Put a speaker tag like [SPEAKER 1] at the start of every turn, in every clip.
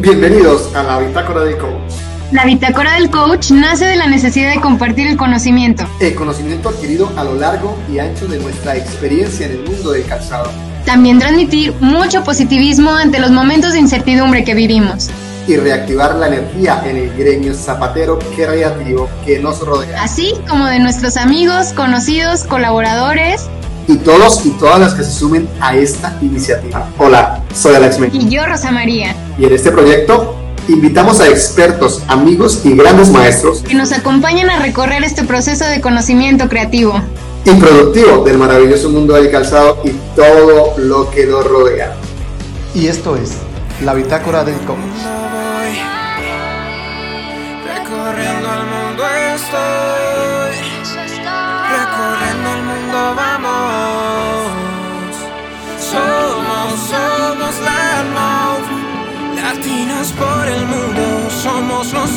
[SPEAKER 1] Bienvenidos a la Bitácora del Coach.
[SPEAKER 2] La Bitácora del Coach nace de la necesidad de compartir el conocimiento.
[SPEAKER 1] El conocimiento adquirido a lo largo y ancho de nuestra experiencia en el mundo del calzado.
[SPEAKER 2] También transmitir mucho positivismo ante los momentos de incertidumbre que vivimos.
[SPEAKER 1] Y reactivar la energía en el gremio zapatero creativo que nos rodea.
[SPEAKER 2] Así como de nuestros amigos, conocidos, colaboradores
[SPEAKER 1] y todos y todas las que se sumen a esta iniciativa. Hola, soy Alex Men.
[SPEAKER 2] Y yo, Rosa María.
[SPEAKER 1] Y en este proyecto invitamos a expertos, amigos y grandes maestros
[SPEAKER 2] que nos acompañen a recorrer este proceso de conocimiento creativo
[SPEAKER 1] y productivo del maravilloso mundo del calzado y todo lo que lo rodea. Y esto es la bitácora del coach.
[SPEAKER 3] Recorriendo el mundo estoy, latinos por el mundo. Somos los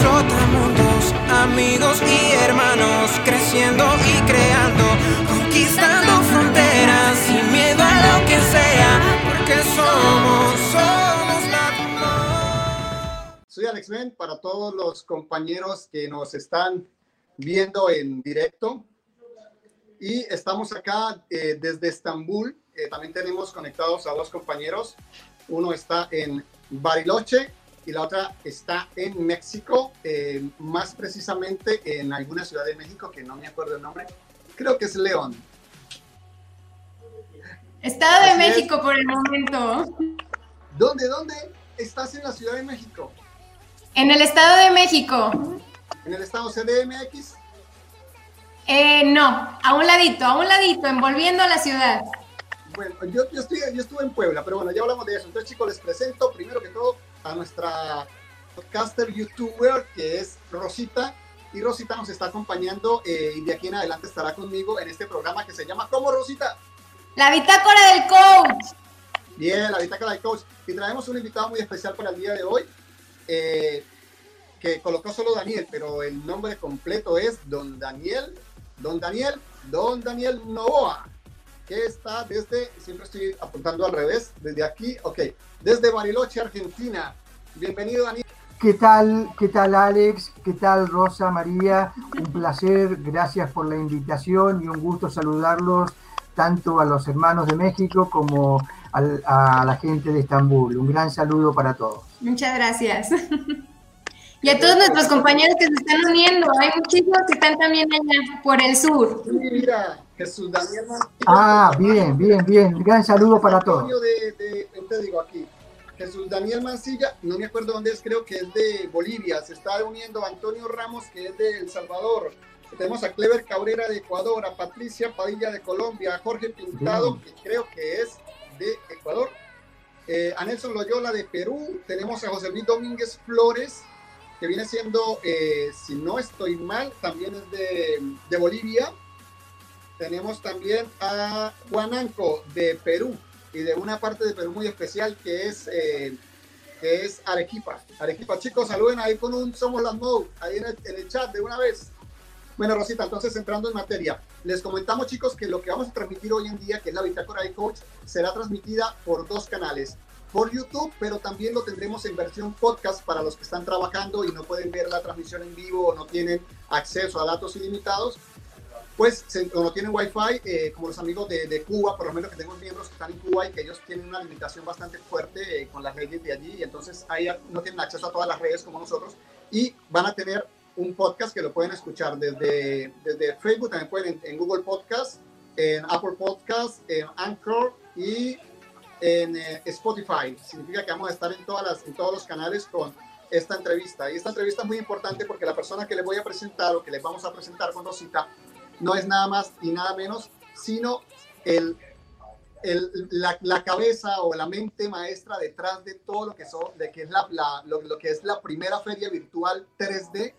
[SPEAKER 3] mundos, amigos y hermanos, creciendo y creando, conquistando fronteras sin miedo a lo que sea, porque somos, somos latinos.
[SPEAKER 1] Soy Alex Men para todos los compañeros que nos están viendo en directo. Y estamos acá eh, desde Estambul. Eh, también tenemos conectados a dos compañeros. Uno está en Bariloche y la otra está en México, eh, más precisamente en alguna ciudad de México que no me acuerdo el nombre. Creo que es León.
[SPEAKER 2] Estado de México por el momento.
[SPEAKER 1] ¿Dónde, dónde estás en la Ciudad de México?
[SPEAKER 2] En el Estado de México.
[SPEAKER 1] ¿En el Estado CDMX?
[SPEAKER 2] Eh, no, a un ladito, a un ladito, envolviendo a la ciudad.
[SPEAKER 1] Bueno, yo, yo, estoy, yo estuve en Puebla, pero bueno, ya hablamos de eso. Entonces, chicos, les presento primero que todo a nuestra podcaster youtuber que es Rosita. Y Rosita nos está acompañando eh, y de aquí en adelante estará conmigo en este programa que se llama ¿Cómo Rosita?
[SPEAKER 2] La bitácora del coach.
[SPEAKER 1] Bien, la bitácora del coach. Y traemos un invitado muy especial para el día de hoy, eh, que colocó solo Daniel, pero el nombre completo es Don Daniel, Don Daniel, Don Daniel Novoa que está desde, siempre estoy apuntando al revés, desde aquí, ok, desde Bariloche, Argentina. Bienvenido, Daniel.
[SPEAKER 4] ¿Qué tal? ¿Qué tal, Alex? ¿Qué tal, Rosa, María? Un placer, gracias por la invitación y un gusto saludarlos tanto a los hermanos de México como a la gente de Estambul. Un gran saludo para todos.
[SPEAKER 2] Muchas gracias. Y a todos nuestros compañeros que se están uniendo, hay muchísimos que están también allá por el sur.
[SPEAKER 1] Mira, Jesús Daniel
[SPEAKER 4] Ah, bien, bien, bien. Gran saludo para todos.
[SPEAKER 1] De, de, te digo aquí, Jesús Daniel Mancilla, no me acuerdo dónde es, creo que es de Bolivia. Se está uniendo Antonio Ramos, que es de El Salvador. Tenemos a Clever Cabrera de Ecuador, a Patricia Padilla de Colombia, a Jorge Pintado, que creo que es de Ecuador, eh, a Nelson Loyola de Perú, tenemos a José Luis Domínguez Flores que viene siendo, eh, si no estoy mal, también es de, Bolivia. Tenemos también a Juananco de Perú y de una parte de Perú muy especial que es, eh, que es Arequipa. Arequipa, chicos, saluden ahí con un Somos las Mode, ahí en el, en el chat de una vez. Bueno, Rosita, entonces entrando en materia, les comentamos chicos que lo que vamos a transmitir hoy en día, que es la Bitácora de Coach, será transmitida por dos canales por YouTube, pero también lo tendremos en versión podcast para los que están trabajando y no pueden ver la transmisión en vivo o no tienen acceso a datos ilimitados. Pues o no tienen Wi-Fi, eh, como los amigos de, Cuba, por lo menos que tengo miembros que están en Cuba y que ellos tienen una limitación bastante fuerte eh, con las redes de allí, y entonces ahí no tienen acceso a todas las redes como nosotros, y van a tener un podcast que lo pueden escuchar desde, desde Facebook, también pueden en, en Google Podcast, en Apple Podcast, en Anchor y en eh, Spotify. Significa que vamos a estar en, todas las, en todos los canales con esta entrevista. Y esta entrevista es muy importante porque la persona que les voy a presentar o que les vamos a presentar con Rosita no es nada más y nada menos, sino el, el, la, la, cabeza o la mente maestra detrás de todo lo que, son, de es la, la lo, lo, que es la primera feria virtual 3D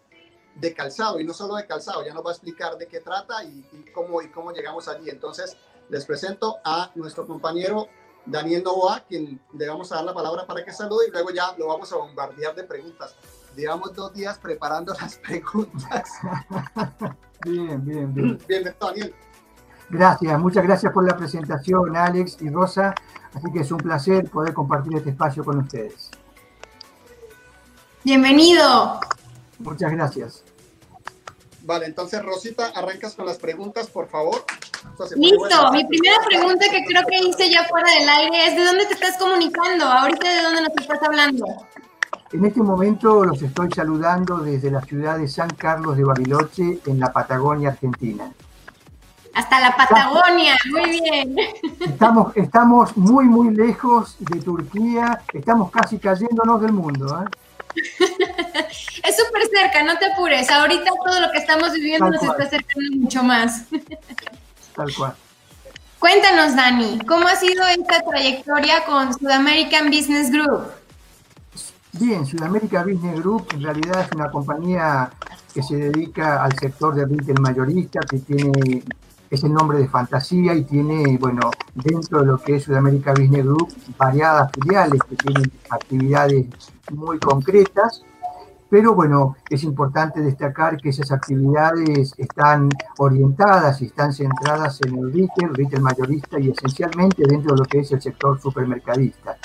[SPEAKER 1] de calzado y no solo de calzado, ya nos va a explicar de qué trata y, y cómo, y cómo llegamos allí. Entonces, les presento a nuestro compañero Daniel Novoa, quien le vamos a dar la palabra para que salude y luego ya lo vamos a bombardear de preguntas. Llevamos dos días preparando las preguntas.
[SPEAKER 4] bien, bien, bien.
[SPEAKER 1] Bienvenido, Daniel.
[SPEAKER 4] Gracias, muchas gracias por la presentación, Alex y Rosa. Así que es un placer poder compartir este espacio con ustedes.
[SPEAKER 2] Bienvenido.
[SPEAKER 4] Muchas gracias.
[SPEAKER 1] Vale, entonces Rosita, arrancas con las preguntas, por favor.
[SPEAKER 2] Listo, mi primera pregunta que creo que hice ya fuera del aire es ¿de dónde te estás comunicando? Ahorita de dónde nos estás hablando.
[SPEAKER 4] En este momento los estoy saludando desde la ciudad de San Carlos de Bariloche, en la Patagonia, Argentina.
[SPEAKER 2] Hasta la Patagonia, muy bien.
[SPEAKER 4] Estamos, estamos muy, muy lejos de Turquía, estamos casi cayéndonos del mundo. ¿eh?
[SPEAKER 2] es súper cerca, no te apures. Ahorita todo lo que estamos viviendo nos está acercando mucho más.
[SPEAKER 4] Tal cual.
[SPEAKER 2] Cuéntanos, Dani, ¿cómo ha sido esta trayectoria con Sudamerican Business Group?
[SPEAKER 4] Bien, Sudamerican Business Group en realidad es una compañía que se dedica al sector de retail mayorista, que tiene es el nombre de fantasía y tiene, bueno, dentro de lo que es Sudamérica Business Group, variadas filiales que tienen actividades muy concretas, pero bueno, es importante destacar que esas actividades están orientadas y están centradas en el retail, retail mayorista y esencialmente dentro de lo que es el sector supermercadista.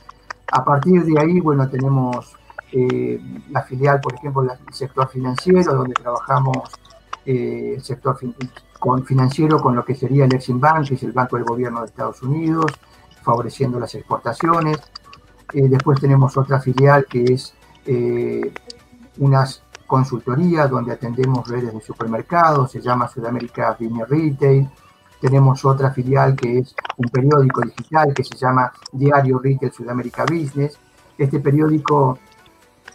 [SPEAKER 4] A partir de ahí, bueno, tenemos eh, la filial, por ejemplo, el sector financiero, donde trabajamos eh, el sector con financiero con lo que sería el Exim Bank, que es el banco del gobierno de Estados Unidos, favoreciendo las exportaciones. Eh, después tenemos otra filial que es unas consultorías donde atendemos redes de supermercados, se llama Sudamérica Business Retail. Tenemos otra filial que es un periódico digital que se llama Diario Retail Sudamérica Business. Este periódico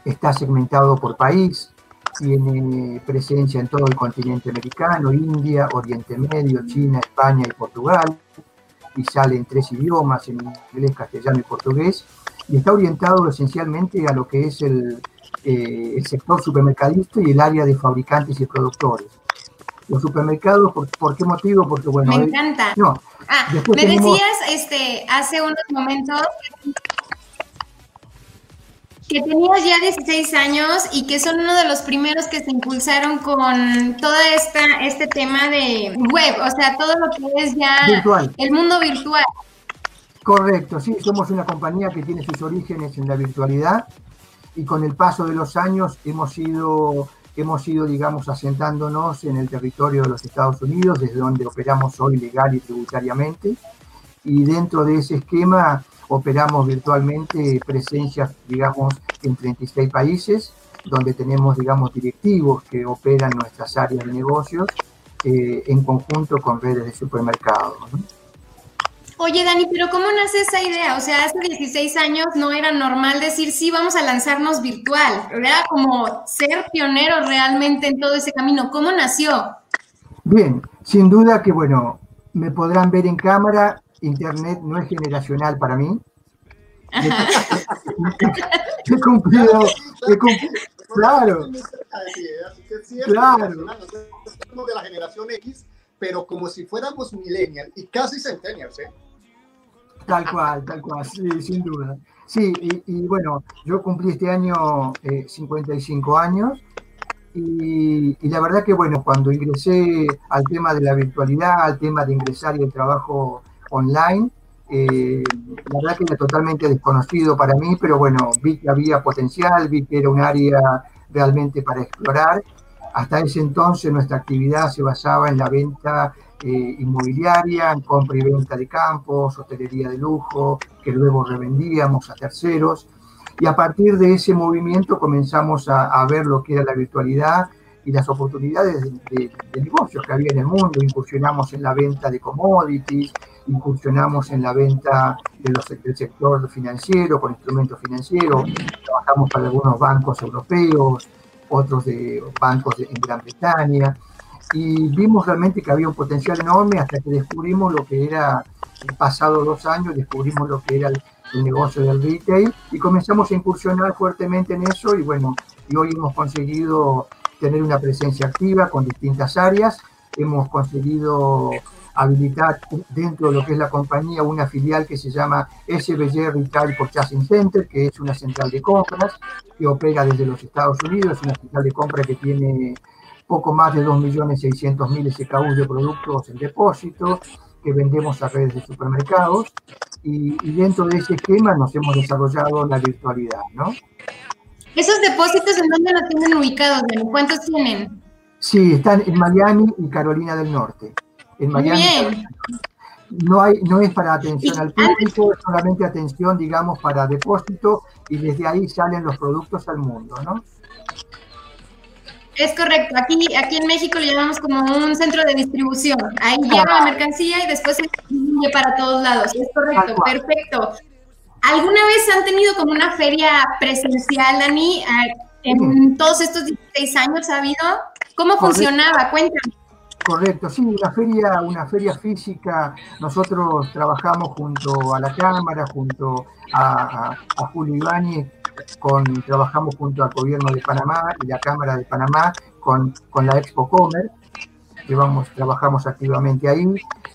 [SPEAKER 4] está segmentado por país, tiene presencia en todo el continente americano, India, Oriente Medio, China, España y Portugal, y sale en tres idiomas, en inglés, castellano y portugués, y está orientado esencialmente a lo que es el, eh, el sector supermercadista y el área de fabricantes y productores. Los supermercados, ¿por, qué motivo? Porque
[SPEAKER 2] bueno... Me encanta. No, ah, me decías este, hace unos momentos que tenías ya 16 años y que son uno de los primeros que se impulsaron con todo esta, este tema de web, o sea, todo lo que es ya el mundo virtual.
[SPEAKER 4] Correcto, sí, somos una compañía que tiene sus orígenes en la virtualidad y con el paso de los años hemos ido, hemos ido, digamos, asentándonos en el territorio de los Estados Unidos, desde donde operamos hoy legal y tributariamente. Y dentro de ese esquema operamos virtualmente presencias, digamos, en 36 países, donde tenemos, digamos, directivos que operan nuestras áreas de negocios eh, en conjunto con redes de supermercados.
[SPEAKER 2] Oye, Dani, pero ¿cómo nace esa idea? O sea, hace 16 años no era normal decir, sí, vamos a lanzarnos virtual. Era como ser pionero realmente en todo ese camino. ¿Cómo nació?
[SPEAKER 4] Bien, sin duda que, bueno, me podrán ver en cámara Internet no es generacional para mí. he cumplido, he cumplido, claro.
[SPEAKER 1] Claro. Somos de la generación X, pero como si fuéramos millennials y casi centennials, ¿eh?
[SPEAKER 4] Tal cual, tal cual, sí, sin duda. Sí, y, bueno, yo cumplí este año 55 eh, años y, y, la verdad que bueno, cuando ingresé al tema de la virtualidad, al tema de ingresar y el trabajo online. Eh, la verdad que era totalmente desconocido para mí, pero bueno, vi que había potencial, vi que era un área realmente para explorar. Hasta ese entonces nuestra actividad se basaba en la venta eh, inmobiliaria, en compra y venta de campos, hotelería de lujo, que luego revendíamos a terceros. Y a partir de ese movimiento comenzamos a, a ver lo que era la virtualidad y las oportunidades de, negocios que había en el mundo. Incursionamos en la venta de commodities, incursionamos en la venta de los, del sector financiero, con instrumentos financieros, trabajamos para algunos bancos europeos, otros de bancos en Gran Bretaña, y vimos realmente que había un potencial enorme hasta que descubrimos lo que era, pasado dos años, descubrimos lo que era el, el negocio del retail y comenzamos a incursionar fuertemente en eso y bueno, y hoy hemos conseguido tener una presencia activa con distintas áreas. Hemos conseguido habilitar dentro de lo que es la compañía una filial que se llama SBG Retail Purchasing Center, que es una central de compras que opera desde los Estados Unidos, una central de compras que tiene poco más de 2.600.000 SKU de productos en depósito que vendemos a redes de supermercados y, y, dentro de ese esquema nos hemos desarrollado la virtualidad, ¿no?
[SPEAKER 2] ¿Esos depósitos en dónde los tienen ubicados, ¿Cuántos tienen?
[SPEAKER 4] Sí, están en Miami y Carolina del Norte. En Miami. Bien. No, hay, no es para atención al público, es solamente atención, digamos, para depósito y desde ahí salen los productos al mundo, ¿no?
[SPEAKER 2] Es correcto. Aquí, aquí en México lo llamamos como un centro de distribución. Ahí llega la mercancía y después se distribuye para todos lados. Es correcto, perfecto. ¿Alguna vez han tenido como una feria presencial, Dani? Ah, en todos estos 16 años ha habido. ¿Cómo funcionaba? Cuéntame.
[SPEAKER 4] Correcto, sí, una feria, una feria física. Nosotros trabajamos junto a la Cámara, junto a, a, Julio Ibáñez, con, trabajamos junto al gobierno de Panamá y la Cámara de Panamá con, con la Expo Comer. Llevamos, trabajamos activamente ahí,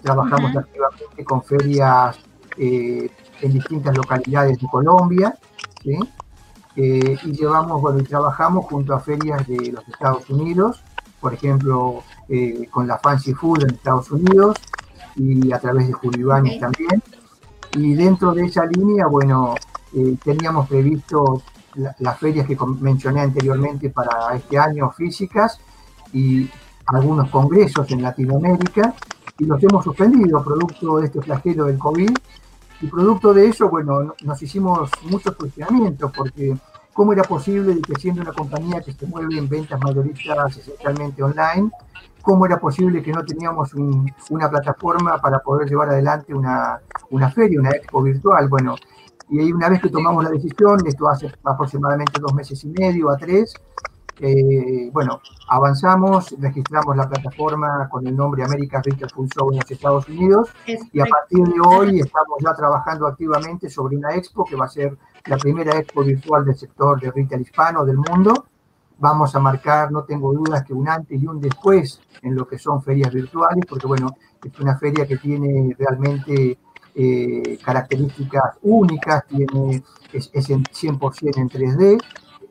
[SPEAKER 4] trabajamos activamente con ferias eh, en distintas localidades de Colombia, ¿sí? Eh, y llevamos, bueno, y trabajamos junto a ferias de los Estados Unidos, por ejemplo, eh, con la Fancy Food en Estados Unidos y a través de Julio Ibáñez también. Y dentro de esa línea, bueno, eh, teníamos previsto las ferias que mencioné anteriormente para este año físicas y algunos congresos en Latinoamérica y los hemos suspendido producto de este flagelo del COVID y producto de eso, bueno, nos hicimos muchos cuestionamientos porque cómo era posible que siendo una compañía que se mueve en ventas mayoristas esencialmente online, cómo era posible que no teníamos una plataforma para poder llevar adelante una, una feria, una expo virtual. Bueno, y ahí una vez que tomamos la decisión, esto hace aproximadamente dos meses y medio a tres, eh, bueno, avanzamos, registramos la plataforma con el nombre América Retail Full Show en los Estados Unidos y a partir de hoy estamos ya trabajando activamente sobre una expo que va a ser la primera expo virtual del sector de retail hispano del mundo. Vamos a marcar, no tengo dudas, que un antes y un después en lo que son ferias virtuales, porque bueno, es una feria que tiene realmente eh, características únicas, tiene, es, es en 100% en 3D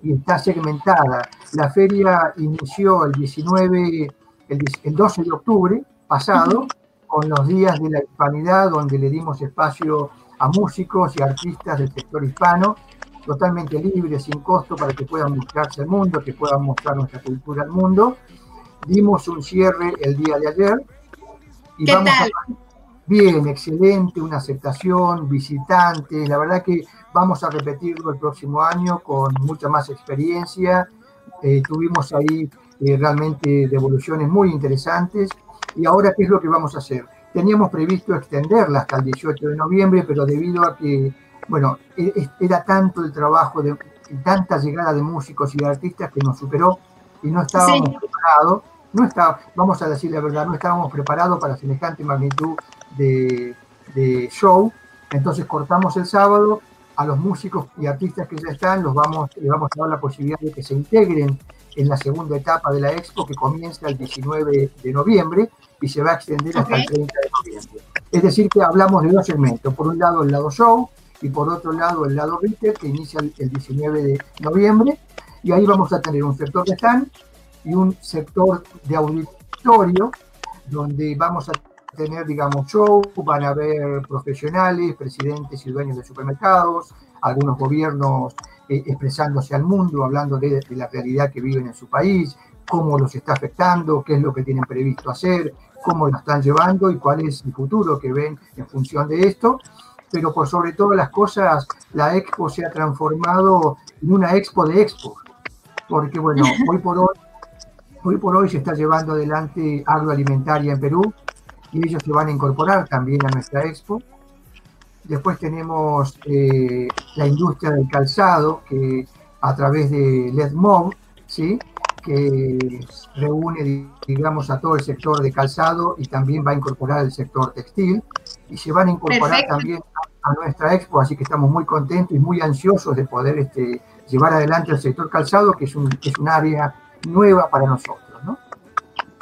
[SPEAKER 4] y está segmentada. La feria inició el 19, el, 12 de octubre pasado, con los días de la hispanidad, donde le dimos espacio a músicos y artistas del sector hispano, totalmente libres, sin costo, para que puedan mostrarse al mundo, que puedan mostrar nuestra cultura al mundo. Dimos un cierre el día de ayer.
[SPEAKER 2] Y vamos A...
[SPEAKER 4] Bien, excelente, una aceptación, visitantes, la verdad que Vamos a repetirlo el próximo año con mucha más experiencia. Eh, tuvimos ahí eh, realmente devoluciones muy interesantes. Y ahora, ¿qué es lo que vamos a hacer? Teníamos previsto extenderla hasta el 18 de noviembre, pero debido a que, bueno, e, e, era tanto el trabajo de tanta llegada de músicos y de artistas que nos superó y no estábamos preparados, no está, vamos a decir la verdad, no estábamos preparados para semejante magnitud de, de show. Entonces cortamos el sábado a los músicos y artistas que ya están, los vamos, les vamos a dar la posibilidad de que se integren en la segunda etapa de la expo que comienza el 19 de noviembre y se va a extender hasta el 30 de noviembre. Es decir, que hablamos de dos segmentos. Por un lado el lado show y por otro lado el lado retail que inicia el 19 de noviembre. Y ahí vamos a tener un sector de stand y un sector de auditorio donde vamos a tener, digamos, show, van a haber profesionales, presidentes y dueños de supermercados, algunos gobiernos eh, expresándose al mundo, hablando de, la realidad que viven en su país, cómo los está afectando, qué es lo que tienen previsto hacer, cómo lo están llevando y cuál es el futuro que ven en función de esto. Pero por sobre todas las cosas, la expo se ha transformado en una expo de expo. Porque bueno, hoy por hoy, hoy por hoy se está llevando adelante agroalimentaria en Perú, y ellos se van a incorporar también a nuestra expo. Después tenemos eh, la industria del calzado, que a través de LEDMOV, ¿sí? que reúne, digamos, a todo el sector de calzado y también va a incorporar el sector textil. Y se van a incorporar también a, nuestra expo, así que estamos muy contentos y muy ansiosos de poder este, llevar adelante el sector calzado, que es un, es un área nueva para nosotros.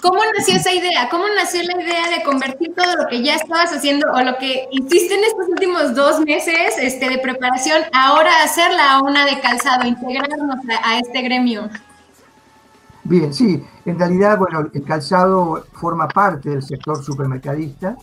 [SPEAKER 2] ¿Cómo nació esa idea? ¿Cómo nació la idea de convertir todo lo que ya estabas haciendo o lo que hiciste en estos últimos dos meses este, de preparación, ahora hacerla a una de calzado, integrarnos a, este gremio?
[SPEAKER 4] Bien, sí, en realidad, bueno, el calzado forma parte del sector supermercadista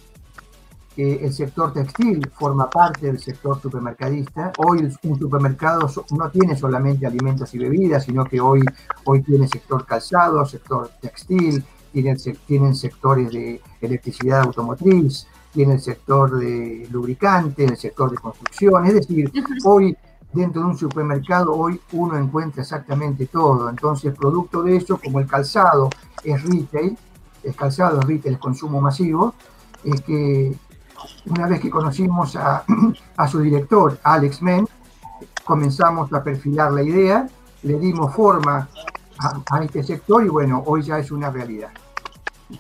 [SPEAKER 4] el sector textil forma parte del sector supermercadista. Hoy un supermercado no tiene solamente alimentos y bebidas, sino que hoy, hoy tiene sector calzado, sector textil, tienen, tienen sectores de electricidad automotriz, tiene el sector de lubricante, el sector de construcción. Es decir, hoy dentro de un supermercado, hoy uno encuentra exactamente todo. Entonces, producto de eso, como el calzado es retail, el calzado es retail, es consumo masivo, es que una vez que conocimos a, su director, Alex Men, comenzamos a perfilar la idea, le dimos forma a, este sector y bueno, hoy ya es una realidad.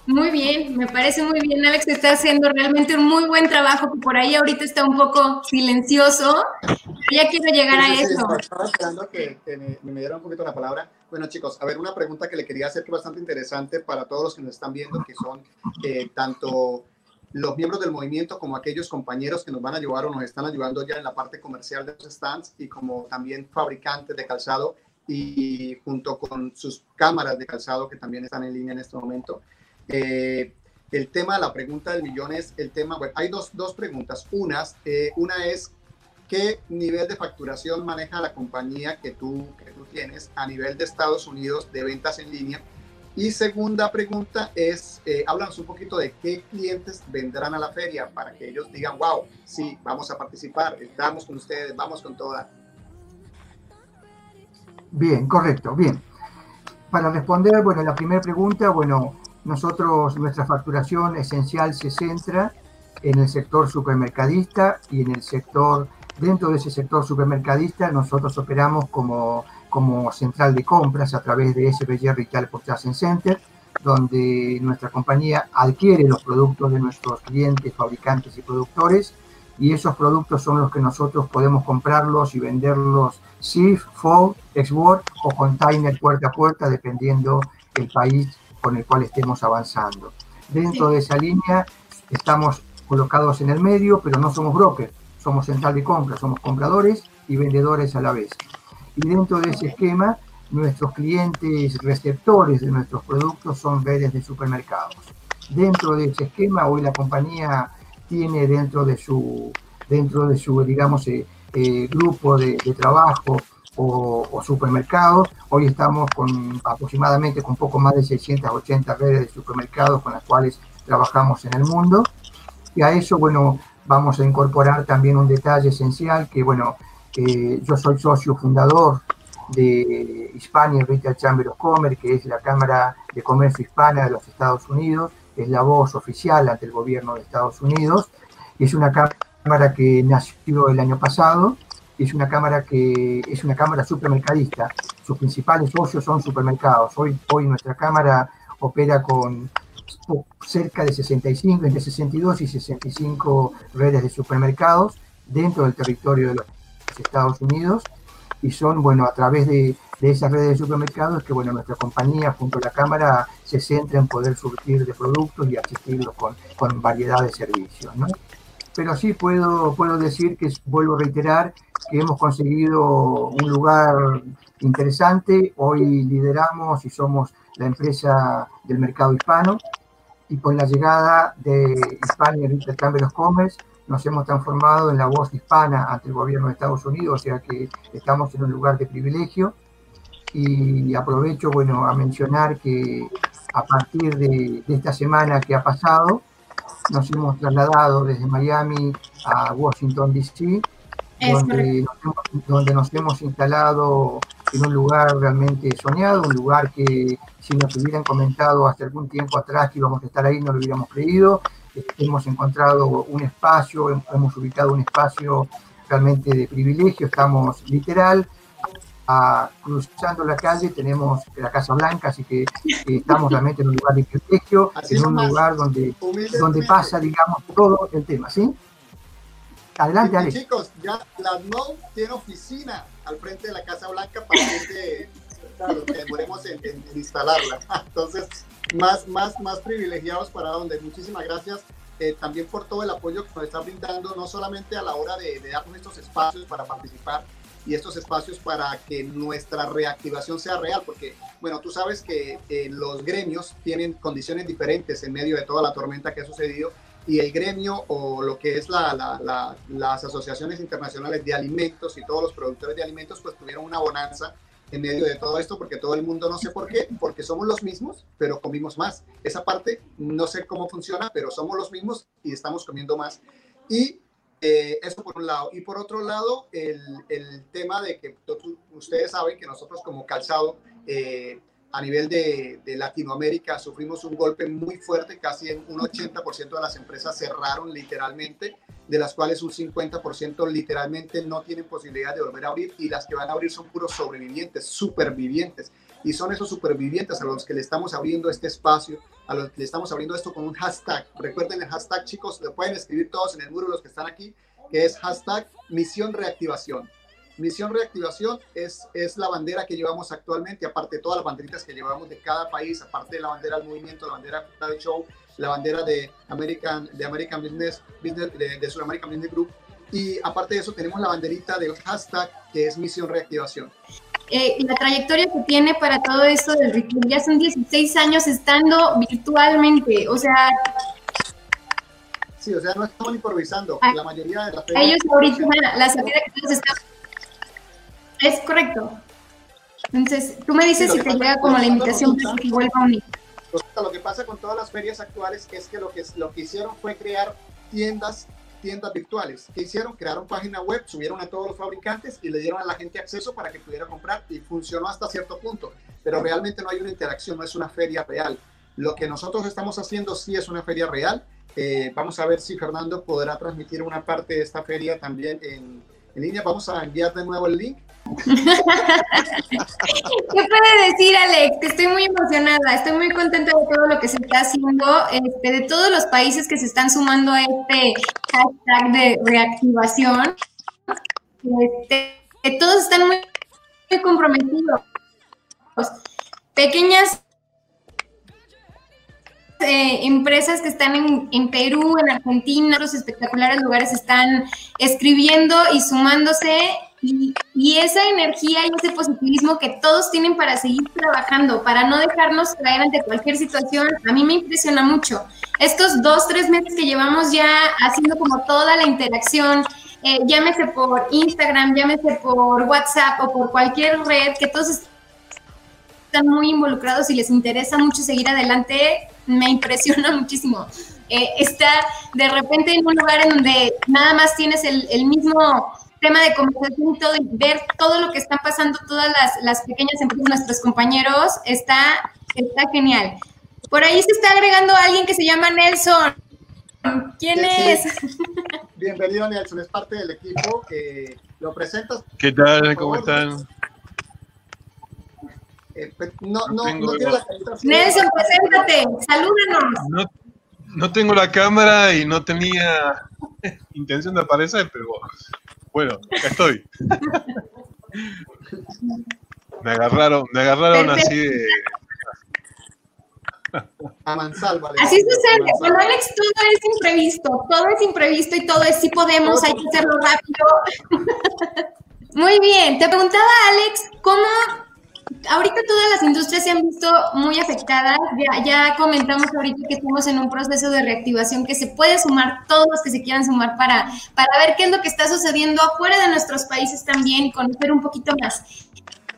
[SPEAKER 2] Muy bien, me parece muy bien, Alex, está haciendo realmente un muy buen trabajo, que por ahí ahorita está un poco silencioso, ya quiero llegar a eso.
[SPEAKER 1] Estaba esperando que, me, dieran un poquito la palabra. Bueno, chicos, a ver, una pregunta que le quería hacer que es bastante interesante para todos los que nos están viendo, que son eh, tanto los miembros del movimiento como aquellos compañeros que nos van a ayudar o nos están ayudando ya en la parte comercial de los stands y como también fabricantes de calzado y junto con sus cámaras de calzado que también están en línea en este momento. Eh, el tema, la pregunta del millón es el tema, bueno, hay dos, dos preguntas. Unas, eh, una es, ¿qué nivel de facturación maneja la compañía que tú, que tú tienes a nivel de Estados Unidos de ventas en línea? Y segunda pregunta es, eh, háblanos un poquito de qué clientes vendrán a la feria para que ellos digan, wow, sí, vamos a participar, estamos con ustedes, vamos con toda.
[SPEAKER 4] Bien, correcto, bien. Para responder, bueno, la primera pregunta, bueno, nosotros, nuestra facturación esencial se centra en el sector supermercadista y en el sector, dentro de ese sector supermercadista, nosotros operamos como como central de compras a través de SBG Retail Purchasing Center, donde nuestra compañía adquiere los productos de nuestros clientes, fabricantes y productores, y esos productos son los que nosotros podemos comprarlos y venderlos SIF, FOB, Export o container puerta a puerta, dependiendo del país con el cual estemos avanzando. Dentro de esa línea estamos colocados en el medio, pero no somos brokers, somos central de compras, somos compradores y vendedores a la vez y dentro de ese esquema nuestros clientes receptores de nuestros productos son redes de supermercados. Dentro de ese esquema hoy la compañía tiene dentro de su, dentro de su digamos, eh, eh, grupo de, trabajo o, supermercados. Hoy estamos con aproximadamente con poco más de 680 redes de supermercados con las cuales trabajamos en el mundo. Y a eso, bueno, vamos a incorporar también un detalle esencial que, bueno, yo soy socio fundador de Hispania Retail Chamber of Commerce, que es la Cámara de Comercio Hispana de los Estados Unidos, es la voz oficial ante el gobierno de Estados Unidos. Es una cámara que nació el año pasado, es una cámara que es una cámara supermercadista. Sus principales socios son supermercados. Hoy, hoy nuestra cámara opera con cerca de 65, entre 62 y 65 redes de supermercados dentro del territorio de los Estados Unidos y son, bueno, a través de, esas redes de supermercados que, bueno, nuestra compañía junto a la Cámara se centra en poder surtir de productos y asistirlos con, con variedad de servicios, ¿no? Pero sí puedo, puedo decir que, vuelvo a reiterar, que hemos conseguido un lugar interesante. Hoy lideramos y somos la empresa del mercado hispano y con la llegada de Hispania Chamber of Commerce nos hemos transformado en la voz hispana ante el gobierno de Estados Unidos, o sea que estamos en un lugar de privilegio. Y aprovecho, bueno, a mencionar que a partir de, esta semana que ha pasado, nos hemos trasladado desde Miami a Washington, D.C., donde, donde nos hemos instalado en un lugar realmente soñado, un lugar que si nos hubieran comentado hace algún tiempo atrás que íbamos a estar ahí, no lo hubiéramos creído. Hemos encontrado un espacio, hemos ubicado un espacio realmente de privilegio, estamos literal cruzando la calle, tenemos la Casa Blanca, así que estamos realmente en un lugar de privilegio, en un lugar donde, donde pasa, digamos, todo el tema, ¿sí?
[SPEAKER 1] Adelante, Alex. Chicos, ya la NO tiene oficina al frente de la Casa Blanca para que, claro, demoremos en, en instalarla. Entonces, más, más, más privilegiados para donde. Muchísimas gracias eh, también por todo el apoyo que nos está brindando, no solamente a la hora de, darnos estos espacios para participar y estos espacios para que nuestra reactivación sea real, porque, bueno, tú sabes que eh, los gremios tienen condiciones diferentes en medio de toda la tormenta que ha sucedido y el gremio o lo que es las asociaciones internacionales de alimentos y todos los productores de alimentos pues tuvieron una bonanza en medio de todo esto porque todo el mundo no sé por qué, porque somos los mismos, pero comimos más. Esa parte no sé cómo funciona, pero somos los mismos y estamos comiendo más. Y eh, eso por un lado. Y por otro lado, el, el tema de que ustedes saben que nosotros como calzado eh, a nivel de, Latinoamérica sufrimos un golpe muy fuerte, casi un 80% de las empresas cerraron literalmente, de las cuales un 50% literalmente no tienen posibilidad de volver a abrir y las que van a abrir son puros sobrevivientes, supervivientes. Y son esos supervivientes a los que le estamos abriendo este espacio, a los que le estamos abriendo esto con un hashtag. Recuerden el hashtag, chicos, lo pueden escribir todos en el muro los que están aquí, que es hashtag misión reactivación Misión Reactivación es, es la bandera que llevamos actualmente, aparte de todas las banderitas que llevamos de cada país, aparte de la bandera del movimiento, la bandera del show, la bandera de American, de American Business, Business de, de American Business Group. Y aparte de eso, tenemos la banderita del hashtag que es Misión Reactivación.
[SPEAKER 2] Eh, la trayectoria que tiene para todo esto del ritual, ya son 16 años estando virtualmente, o sea...
[SPEAKER 1] Sí, o sea, no estamos improvisando. La mayoría de las...
[SPEAKER 2] Ellos ahorita, la salida que todos están es correcto. Entonces, tú me dices si te llega como la invitación para que vuelva a unir.
[SPEAKER 1] Lo que pasa con todas las ferias actuales es que lo que, lo que hicieron fue crear tiendas tiendas virtuales. ¿Qué hicieron? Crearon página web, subieron a todos los fabricantes y le dieron a la gente acceso para que pudiera comprar y funcionó hasta cierto punto. Pero realmente no hay una interacción, no es una feria real. Lo que nosotros estamos haciendo sí es una feria real. Eh, vamos a ver si Fernando podrá transmitir una parte de esta feria también en, en línea. Vamos a enviar de nuevo el link
[SPEAKER 2] ¿Qué puede decir Alex? Que estoy muy emocionada, estoy muy contenta de todo lo que se está haciendo, este, de todos los países que se están sumando a este hashtag de reactivación. Este, todos están muy, comprometidos. Pequeñas eh, empresas que están en, Perú, en Argentina, otros espectaculares lugares están escribiendo y sumándose y, esa energía y ese positivismo que todos tienen para seguir trabajando, para no dejarnos caer ante cualquier situación, a mí me impresiona mucho. Estos dos, tres meses que llevamos ya haciendo como toda la interacción, eh, llámese por Instagram, llámese por WhatsApp o por cualquier red, que todos están muy involucrados y les interesa mucho seguir adelante, me impresiona muchísimo. Eh, estar de repente en un lugar en donde nada más tienes el mismo tema de conversación y todo, y ver todo lo que están pasando todas las, las pequeñas empresas, nuestros compañeros, está, está genial. Por ahí se está agregando alguien que se llama Nelson. ¿Quién es?
[SPEAKER 1] Bienvenido Nelson, es parte del equipo. que ¿Lo presentas?
[SPEAKER 5] ¿Qué tal? ¿Cómo están?
[SPEAKER 1] Eh, pues, no, no, no, tiene la
[SPEAKER 2] Nelson, preséntate, salúdanos.
[SPEAKER 5] No, no tengo la cámara y no tenía intención de aparecer, pero bueno, acá estoy. me agarraron, me agarraron así de.
[SPEAKER 1] A mansalva.
[SPEAKER 2] Así sucede. Con Alex todo es imprevisto, todo es imprevisto y todo es si podemos, hay que hacerlo rápido. Muy bien, te preguntaba Alex, ¿cómo ahorita todas las industrias se han visto muy afectadas. Ya, comentamos ahorita que estamos en un proceso de reactivación que se puede sumar todos los que se quieran sumar para, para ver qué es lo que está sucediendo afuera de nuestros países también conocer un poquito más.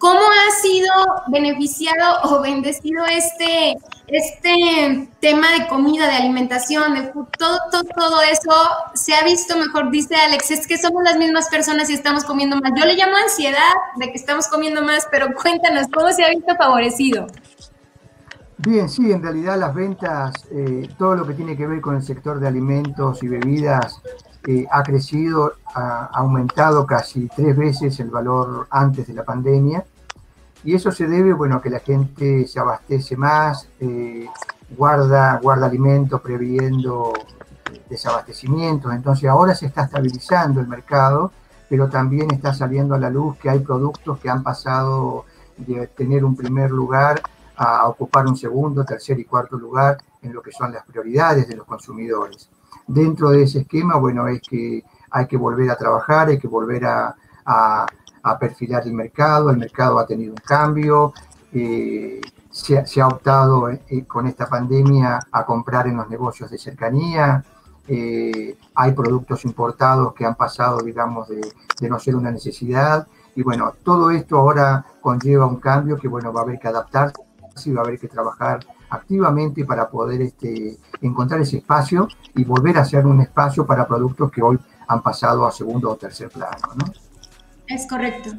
[SPEAKER 2] ¿Cómo ha sido beneficiado o bendecido este, este tema de comida, de alimentación, de todo, todo, todo eso? Se ha visto mejor, dice Alex, es que somos las mismas personas y estamos comiendo más. Yo le llamo ansiedad de que estamos comiendo más, pero cuéntanos, ¿cómo se ha visto favorecido?
[SPEAKER 4] Bien, sí, en realidad las ventas, eh, todo lo que tiene que ver con el sector de alimentos y bebidas eh, ha crecido, ha aumentado casi tres veces el valor antes de la pandemia y eso se debe, bueno, a que la gente se abastece más, eh, guarda, guarda alimentos previendo desabastecimientos. Entonces ahora se está estabilizando el mercado, pero también está saliendo a la luz que hay productos que han pasado de tener un primer lugar a ocupar un segundo, tercer y cuarto lugar en lo que son las prioridades de los consumidores. Dentro de ese esquema, bueno, es que hay que volver a trabajar, hay que volver a a perfilar el mercado, el mercado ha tenido un cambio, eh, se, ha optado eh, con esta pandemia a comprar en los negocios de cercanía, eh, hay productos importados que han pasado, digamos, de, de, no ser una necesidad. Y bueno, todo esto ahora conlleva un cambio que, bueno, va a haber que adaptarse y va a haber que trabajar activamente para poder este, encontrar ese espacio y volver a ser un espacio para productos que hoy han pasado a segundo o tercer plano. ¿no?
[SPEAKER 2] Es correcto.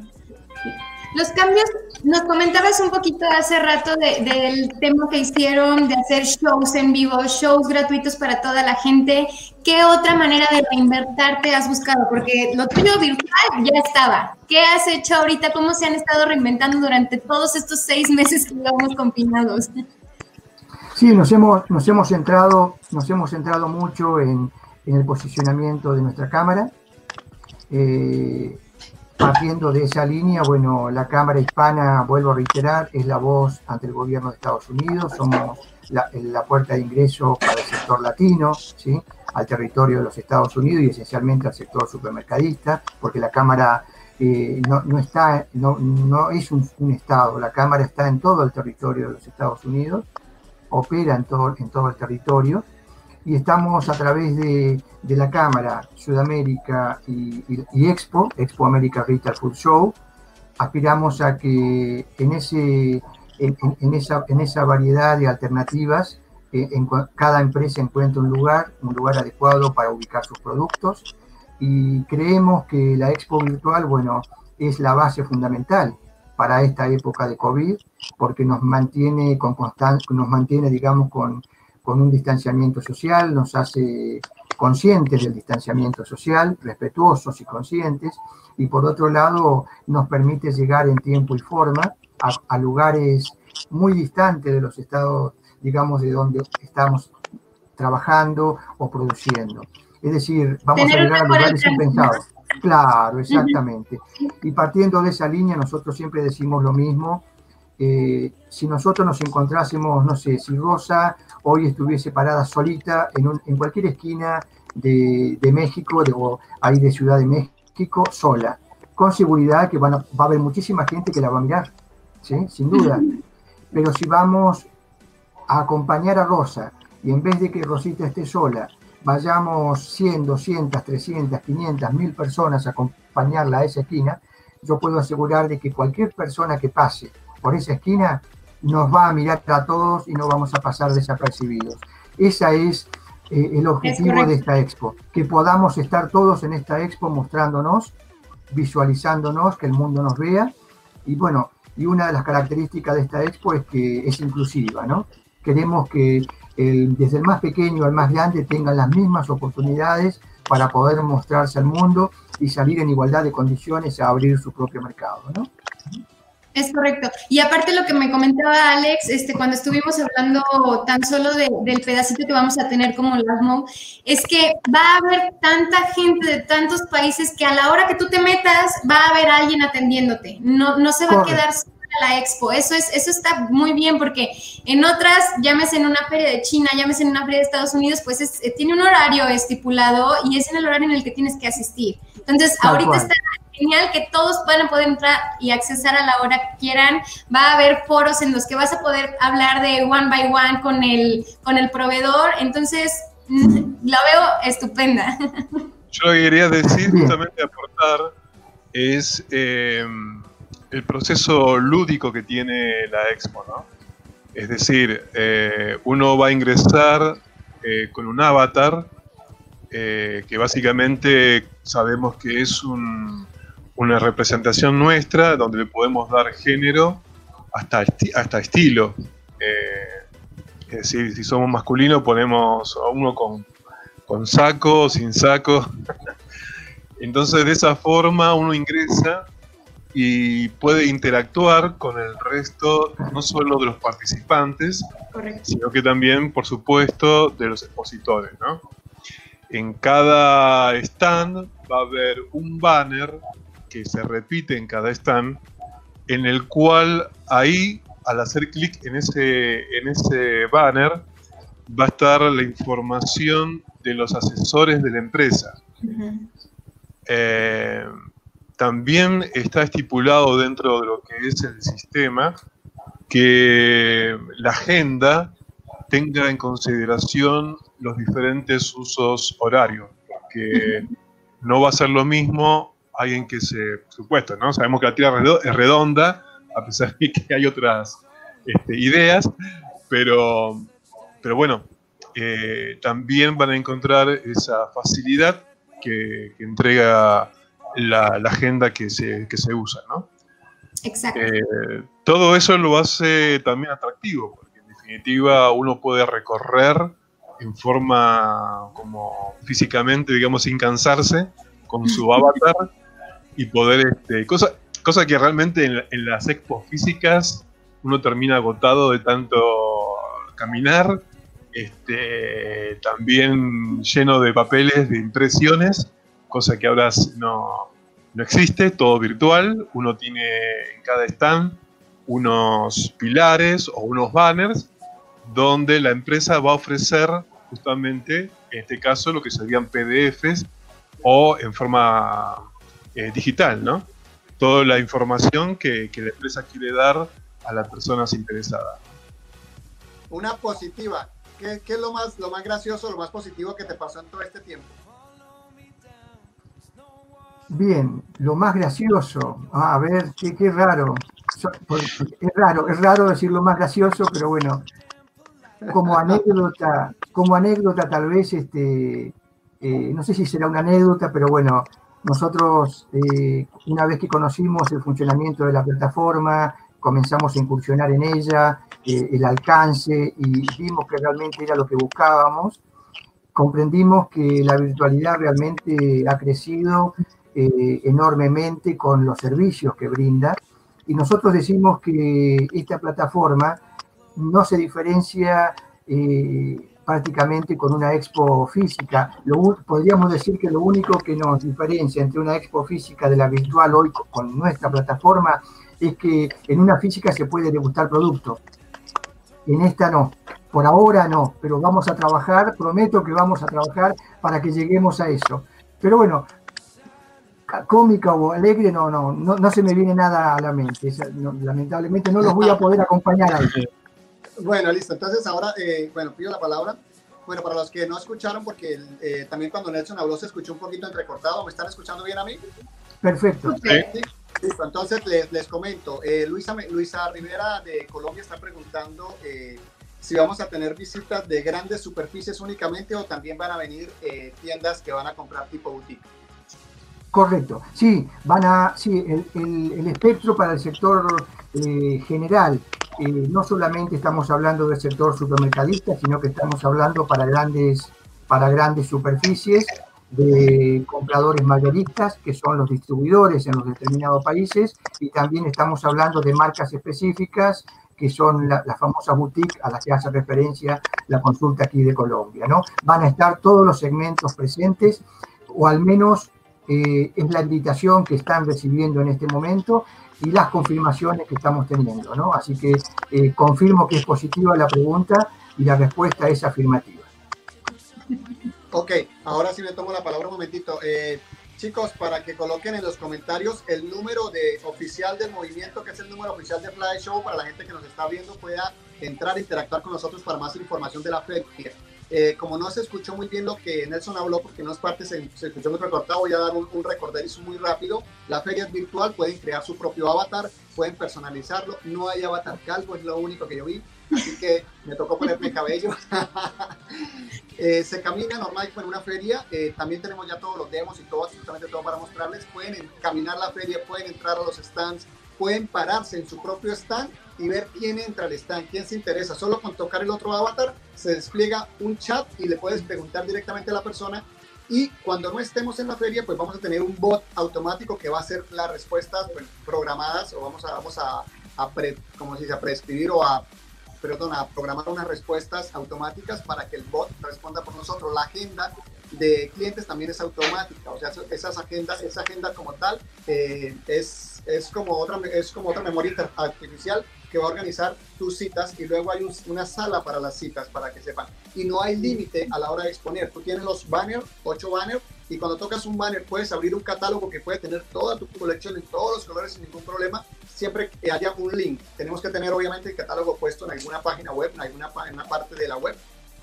[SPEAKER 2] Los cambios, nos comentabas un poquito hace rato del tema que hicieron de hacer shows en vivo, shows gratuitos para toda la gente. ¿Qué otra manera de reinventarte has buscado? Porque lo tuyo virtual ya estaba. ¿Qué has hecho ahorita? ¿Cómo se han estado reinventando durante todos estos seis meses que llevamos confinados?
[SPEAKER 4] Sí, nos hemos, nos hemos centrado, nos hemos centrado mucho en, en el posicionamiento de nuestra cámara. Eh, partiendo de esa línea, bueno, la Cámara Hispana, vuelvo a reiterar, es la voz ante el gobierno de Estados Unidos, somos la, puerta de ingreso para el sector latino, ¿sí? al territorio de los Estados Unidos y esencialmente al sector supermercadista, porque la Cámara eh, no, no, está, no, no es un, un, Estado, la Cámara está en todo el territorio de los Estados Unidos, opera en todo, en todo el territorio, y estamos a través de, la Cámara Sudamérica y, Expo, Expo America Retail Food Show, aspiramos a que en, ese, en, esa, en esa variedad de alternativas eh, en cada empresa encuentre un lugar, un lugar adecuado para ubicar sus productos. Y creemos que la Expo Virtual, bueno, es la base fundamental para esta época de COVID porque nos mantiene con constante, nos mantiene, digamos, con con un distanciamiento social, nos hace conscientes del distanciamiento social, respetuosos y conscientes, y por otro lado nos permite llegar en tiempo y forma a, a lugares muy distantes de los estados, digamos, de donde estamos trabajando o produciendo. Es decir, vamos Tener a llegar a lugares impensados. Claro, exactamente. Y partiendo de esa línea, nosotros siempre decimos lo mismo. Eh, si nosotros nos encontrásemos, no sé, si Rosa hoy estuviese parada solita en, un, en cualquier esquina de, de México, de, o ahí de Ciudad de México, sola. Con seguridad que van a, va a haber muchísima gente que la va a mirar, ¿sí? sin duda. Pero si vamos a acompañar a Rosa y en vez de que Rosita esté sola, vayamos 100, 200, 300, 500, 1000 personas a acompañarla a esa esquina, yo puedo asegurar de que cualquier persona que pase por esa esquina nos va a mirar a todos y no vamos a pasar desapercibidos. Ese es eh, el objetivo es de esta expo, que podamos estar todos en esta expo mostrándonos, visualizándonos, que el mundo nos vea. Y bueno, y una de las características de esta expo es que es inclusiva, ¿no? Queremos que el, desde el más pequeño al más grande tengan las mismas oportunidades para poder mostrarse al mundo y salir en igualdad de condiciones a abrir su propio mercado, ¿no?
[SPEAKER 2] Es correcto. Y aparte lo que me comentaba Alex, este, cuando estuvimos hablando tan solo de, del pedacito que vamos a tener como LASMO, es que va a haber tanta gente de tantos países que a la hora que tú te metas va a haber alguien atendiéndote. No, no se va a quedar sola la expo. Eso, es, eso está muy bien porque en otras, llámese en una feria de China, llámese en una feria de Estados Unidos, pues es, tiene un horario estipulado y es en el horario en el que tienes que asistir. Entonces, Tal ahorita cual. está genial que todos puedan poder entrar y accesar a la hora que quieran. Va a haber foros en los que vas a poder hablar de one by one con el, con el proveedor. Entonces, la veo estupenda.
[SPEAKER 5] Yo lo que quería decir, justamente aportar, es eh, el proceso lúdico que tiene la expo, ¿no? Es decir, eh, uno va a ingresar eh, con un avatar eh, que básicamente sabemos que es un, una representación nuestra donde le podemos dar género hasta, esti hasta estilo. Eh, es decir, si somos masculinos ponemos a uno con, con saco, sin saco. Entonces de esa forma uno ingresa y puede interactuar con el resto, no solo de los participantes, Correcto. sino que también, por supuesto, de los expositores. ¿no? En cada stand va a haber un banner que se repite en cada stand, en el cual ahí, al hacer clic en ese, en ese banner, va a estar la información de los asesores de la empresa. Uh -huh. eh, también está estipulado dentro de lo que es el sistema que la agenda tenga en consideración los diferentes usos horarios, porque no va a ser lo mismo alguien que se, por supuesto, ¿no? Sabemos que la Tierra es redonda, a pesar de que hay otras este, ideas, pero, pero bueno, eh, también van a encontrar esa facilidad que, entrega la, agenda que se, que se usa, ¿no?
[SPEAKER 2] Exacto.
[SPEAKER 5] Eh, todo eso lo hace también atractivo, porque en definitiva uno puede recorrer en forma como físicamente, digamos, sin cansarse, con su avatar y poder, este, cosa, cosa que realmente en, en las expos físicas uno termina agotado de tanto caminar este, también lleno de papeles, de impresiones, cosa que ahora no, no existe, todo virtual. Uno tiene en cada stand unos pilares o unos banners donde la empresa va a ofrecer justamente, en este caso, lo que serían PDFs o en forma eh, digital, ¿no? Toda la información que, que la empresa quiere dar a las personas interesadas.
[SPEAKER 1] Una positiva, ¿Qué, es lo más, lo más gracioso, lo más positivo que te pasó en todo este tiempo?
[SPEAKER 4] Bien, lo más gracioso, ah, a ver, qué, qué raro. Es raro, es raro decir lo más gracioso, pero bueno, como anécdota, como anécdota tal vez, este, eh, no sé si será una anécdota, pero bueno, nosotros eh, una vez que conocimos el funcionamiento de la plataforma, comenzamos a incursionar en ella, eh, el alcance y vimos que realmente era lo que buscábamos. Comprendimos que la virtualidad realmente ha crecido eh, enormemente con los servicios que brinda y nosotros decimos que esta plataforma no se diferencia eh, prácticamente con una expo física. Lo, podríamos decir que lo único que nos diferencia entre una expo física de la virtual hoy con nuestra plataforma es que en una física se puede degustar producto. En esta no. Por ahora no, pero vamos a trabajar, prometo que vamos a trabajar para que lleguemos a eso. Pero bueno, cómica o alegre, no, no, no, se me viene nada a la mente. lamentablemente no los voy a poder acompañar ahí.
[SPEAKER 1] Bueno, listo. Entonces ahora, eh, bueno, pido la palabra. Bueno, para los que no escucharon, porque eh, también cuando Nelson habló se escuchó un poquito entrecortado, ¿me están escuchando bien a mí?
[SPEAKER 4] Perfecto.
[SPEAKER 1] Listo, entonces les, les comento. Eh, Luisa, Luisa Rivera de Colombia está preguntando eh, si vamos a tener visitas de grandes superficies únicamente o también van a venir eh, tiendas que van a comprar tipo boutique.
[SPEAKER 4] Correcto, sí, van a, sí, el, el, espectro para el sector general, no solamente estamos hablando del sector supermercadista, sino que estamos hablando para grandes, para grandes superficies de compradores mayoristas, que son los distribuidores en los determinados países, y también estamos hablando de marcas específicas, que son las famosas boutiques a las que hace referencia la consulta aquí de Colombia. ¿no? Van a estar todos los segmentos presentes, o al menos eh, es la invitación que están recibiendo en este momento y las confirmaciones que estamos teniendo. ¿no? Así que eh, confirmo que es positiva la pregunta y la respuesta es afirmativa.
[SPEAKER 1] Ok, ahora sí me tomo la palabra un momentito. Eh, chicos, para que coloquen en los comentarios el número de oficial del movimiento, que es el número oficial de Fly Show, para la gente que nos está viendo pueda entrar e interactuar con nosotros para más información de la feria. Eh, como no se escuchó muy bien lo que Nelson habló, porque no es parte, se, escuchó muy recortado, voy a dar un, un recordarizo muy rápido. La feria es virtual, pueden crear su propio avatar, pueden personalizarlo. No hay avatar calvo, es lo único que yo vi así que me tocó ponerme cabello. Eh, se camina normal en una feria, eh, también tenemos ya todos los demos y todo, absolutamente todo para mostrarles. Pueden caminar la feria, pueden entrar a los stands, pueden pararse en su propio stand y ver quién entra al stand, quién se interesa. Solo con tocar el otro avatar se despliega un chat y le puedes preguntar directamente a la persona. Y cuando no estemos en la feria, pues vamos a tener un bot automático que va a hacer las respuestas programadas o vamos a, vamos a, a, como se dice, a prescribir o a perdón, a programar unas respuestas automáticas para que el bot responda por nosotros. La agenda de clientes también es automática, o sea, esas agendas, esa agenda como tal eh, es, es, como otra, es como otra memoria artificial que va a organizar tus citas y luego hay una sala para las citas para que sepan. Y no hay límite a la hora de exponer. Tú tienes los banners, ocho banners, y cuando tocas un banner puedes abrir un catálogo que puede tener toda tu colección en todos los colores sin ningún problema siempre que haya un link. Tenemos que tener obviamente el catálogo puesto en alguna página web, en alguna en una parte de la web,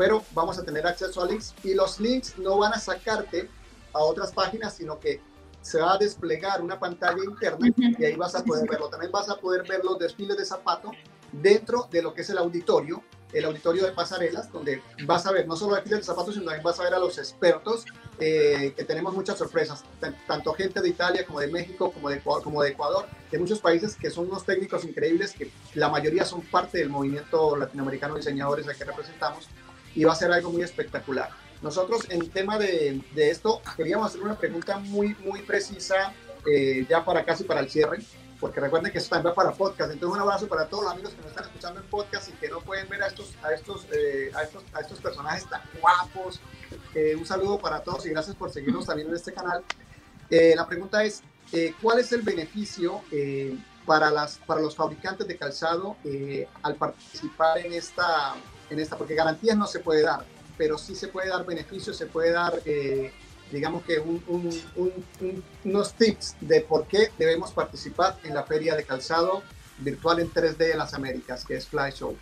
[SPEAKER 1] pero vamos a tener acceso a links y los links no van a sacarte a otras páginas, sino que se va a desplegar una pantalla interna y ahí vas a poder verlo. También vas a poder ver los desfiles de zapato dentro de lo que es el auditorio, el auditorio de pasarelas, donde vas a ver no solo desfiles de zapatos, sino también vas a ver a los expertos, eh, que tenemos muchas sorpresas, tanto gente de Italia como de México, como de, como de Ecuador, de muchos países que son unos técnicos increíbles, que la mayoría son parte del movimiento latinoamericano de diseñadores al que representamos, y va a ser algo muy espectacular. Nosotros en tema de, de esto queríamos hacer una pregunta muy, muy precisa, eh, ya para casi para el cierre porque recuerden que esto también va para podcast. Entonces, un abrazo para todos los amigos que nos están escuchando en podcast y que no pueden ver a estos, a estos, eh, a estos, a estos personajes tan guapos. Eh, un saludo para todos y gracias por seguirnos también en este canal. Eh, la pregunta es, ¿cuál es el beneficio para, las, para los fabricantes de calzado al participar en esta, en esta? Porque garantías no se puede dar, pero sí se puede dar beneficios, se puede dar digamos que unos tips de por qué debemos participar en la feria de calzado virtual en 3D de las Américas, que es Fly Show.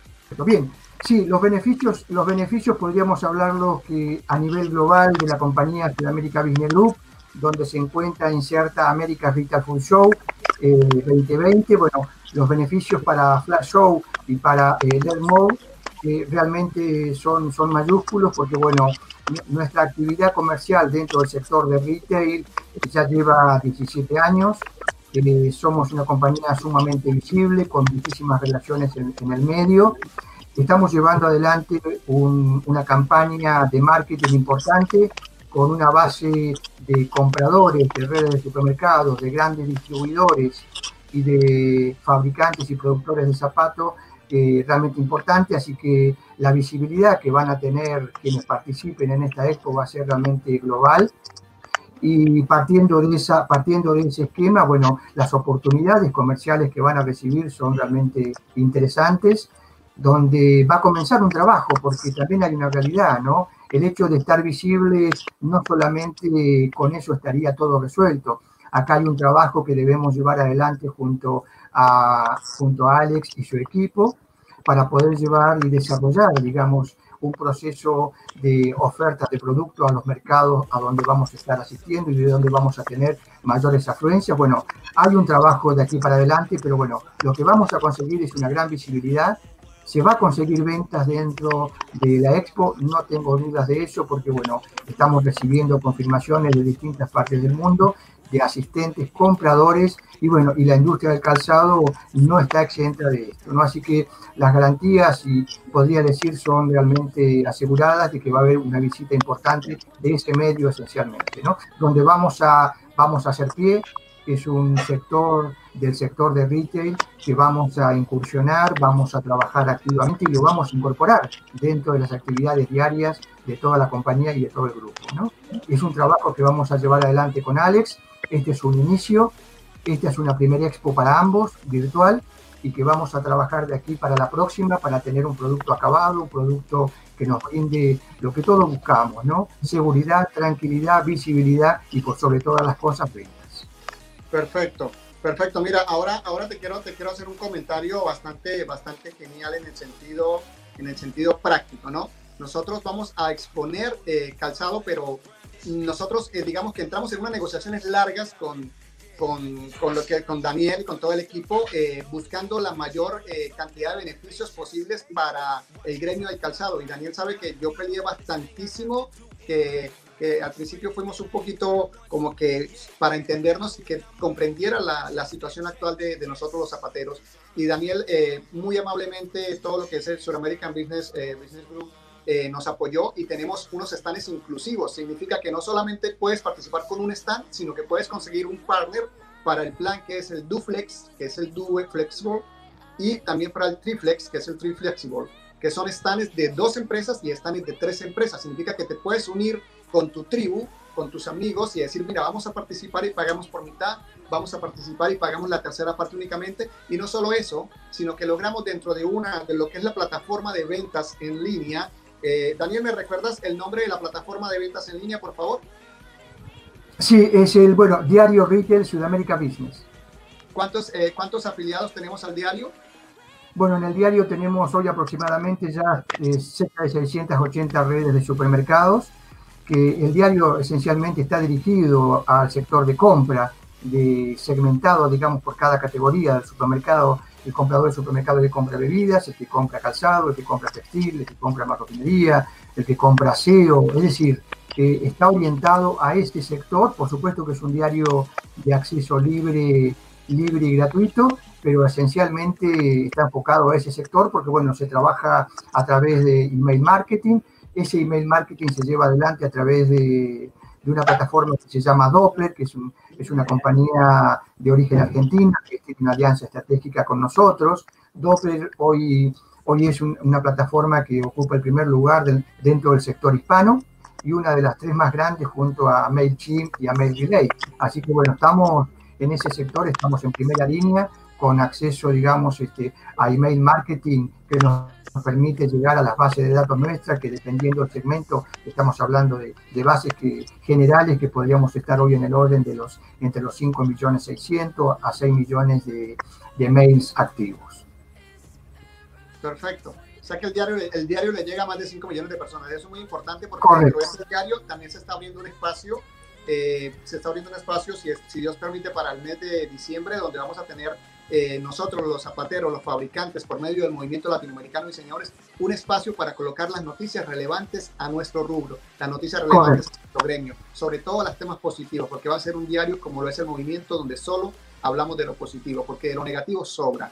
[SPEAKER 4] Bien, sí, los beneficios, los beneficios podríamos hablarlo que a nivel global de la compañía Sudamérica Business Group, donde se encuentra inserta América Retail Full Show 2020, eh, bueno, los beneficios para Flash Show y para eh, Mode eh, realmente son, son mayúsculos porque, bueno, nuestra actividad comercial dentro del sector de retail ya lleva 17 años. Eh, somos una compañía sumamente visible, con muchísimas relaciones en, el medio. Estamos llevando adelante una campaña de marketing importante con una base de compradores de redes de supermercados, de grandes distribuidores y de fabricantes y productores de zapatos eh, realmente importante, así que la visibilidad que van a tener quienes participen en esta expo va a ser realmente global. Y partiendo de, esa, partiendo de ese esquema, bueno, las oportunidades comerciales que van a recibir son realmente interesantes, donde va a comenzar un trabajo, porque también hay una realidad, ¿no? El hecho de estar visibles, no solamente con eso estaría todo resuelto. Acá hay un trabajo que debemos llevar adelante junto a, junto a Alex y su equipo para poder llevar y desarrollar, digamos, un proceso de oferta de productos a los mercados a donde vamos a estar asistiendo y de donde vamos a tener mayores afluencias. Bueno, hay un trabajo de aquí para adelante, pero bueno, lo que vamos a conseguir es una gran visibilidad. Se va a conseguir ventas dentro de la expo, no tengo dudas de eso, porque bueno, estamos recibiendo confirmaciones de distintas partes del mundo de asistentes, compradores, y bueno, y la industria del calzado no está exenta de esto, ¿no? Así que las garantías, y podría decir, son realmente aseguradas de que va a haber una visita importante de ese medio esencialmente, ¿no? Donde vamos a, vamos a hacer pie, es un sector del sector de retail que vamos a incursionar, vamos a trabajar activamente y lo vamos a incorporar dentro de las actividades diarias de toda la compañía y de todo el grupo. ¿no? Es un trabajo que vamos a llevar adelante con Alex este es un inicio, esta es una primera expo para ambos, virtual, y que vamos a trabajar de aquí para la próxima para tener un producto acabado, un producto que nos brinde lo que todos buscamos, ¿no? Seguridad, tranquilidad, visibilidad y por sobre todas las cosas ventas.
[SPEAKER 1] Perfecto, perfecto. Mira, ahora, ahora te quiero, te quiero hacer un comentario bastante, bastante genial en el sentido, en el sentido práctico, ¿no? Nosotros vamos a exponer eh, calzado, pero nosotros, eh, digamos que entramos en unas negociaciones largas con, con, con, lo que, con Daniel y con todo el equipo, eh, buscando la mayor eh, cantidad de beneficios posibles para el gremio del calzado. Y Daniel sabe que yo peleé bastantísimo, que, que al principio fuimos un poquito como que para entendernos y que comprendiera la, la situación actual de, de, nosotros los zapateros. Y Daniel, muy amablemente, todo lo que es el Sur American Business, Business Group, eh, nos apoyó y tenemos unos stands inclusivos. Significa que no solamente puedes participar con un stand, sino que puedes conseguir un partner para el plan que es el DuFlex, que es el Due Flexible, y también para el Triflex, que es el Triflexible, que son stands de dos empresas y stands de tres empresas. Significa que te puedes unir con tu tribu, con tus amigos y decir, mira, vamos a participar y pagamos por mitad, vamos a participar y pagamos la tercera parte únicamente. Y no solo eso, sino que logramos dentro de una, de lo que es la plataforma de ventas en línea, eh, Daniel, ¿me recuerdas el nombre de la plataforma de ventas en línea, por favor?
[SPEAKER 4] Sí, es el, bueno, Diario Retail Sudamérica Business.
[SPEAKER 1] ¿Cuántos, eh, ¿Cuántos afiliados tenemos al diario?
[SPEAKER 4] Bueno, en el diario tenemos hoy aproximadamente ya eh, cerca de 680 redes de supermercados, que el diario esencialmente está dirigido al sector de compra, de segmentado, digamos, por cada categoría del supermercado. El comprador del supermercado que compra bebidas, el que compra calzado, el que compra textil, el que compra marroquinería, el que compra aseo, es decir, que está orientado a este sector. Por supuesto que es un diario de acceso libre, libre y gratuito, pero esencialmente está enfocado a ese sector porque, bueno, se trabaja a través de email marketing. Ese email marketing se lleva adelante a través de, una plataforma que se llama Doppler, que es, es, una compañía de origen argentino que tiene una alianza estratégica con nosotros. Doppler hoy, hoy es una plataforma que ocupa el primer lugar dentro del sector hispano y una de las tres más grandes junto a MailChimp y a MailRelay. Así que bueno, estamos en ese sector, estamos en primera línea con acceso, digamos, este, a email marketing que nos permite llegar a las bases de datos nuestras, que dependiendo del segmento, estamos hablando de, bases que, generales que podríamos estar hoy en el orden de los entre los 5 millones 600 a 6 millones de, de mails activos.
[SPEAKER 1] Perfecto. O sea que el diario, el diario le llega a más de 5 millones de personas. Eso es muy importante porque dentro de este diario también se está abriendo un espacio, eh, se está abriendo un espacio, si, si Dios permite, para el mes de diciembre, donde vamos a tener eh, nosotros los zapateros, los fabricantes, por medio del movimiento latinoamericano y señores, un espacio para colocar las noticias relevantes a nuestro rubro, las noticias relevantes a nuestro gremio, sobre todo los temas positivos, porque va a ser un diario como lo es el movimiento, donde solo hablamos de lo positivo, porque de lo negativo sobra.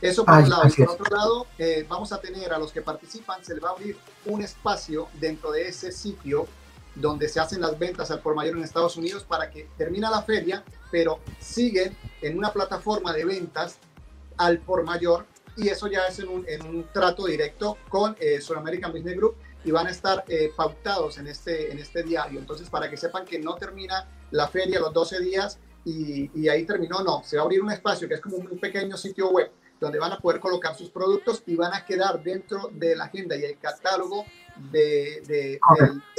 [SPEAKER 1] Eso por un lado. Y por otro lado, eh, vamos a tener a los que participan, se les va a abrir un espacio dentro de ese sitio donde se hacen las ventas al por mayor en Estados Unidos para que termina la feria, pero siguen en una plataforma de ventas al por mayor y eso ya es en un, en un trato directo con eh, American Business Group y van a estar eh, pautados en este, en este diario. Entonces, para que sepan que no termina la feria los 12 días y, y ahí terminó, no, se va a abrir un espacio que es como un pequeño sitio web donde van a poder colocar sus productos y van a quedar dentro de la agenda y el catálogo de, de,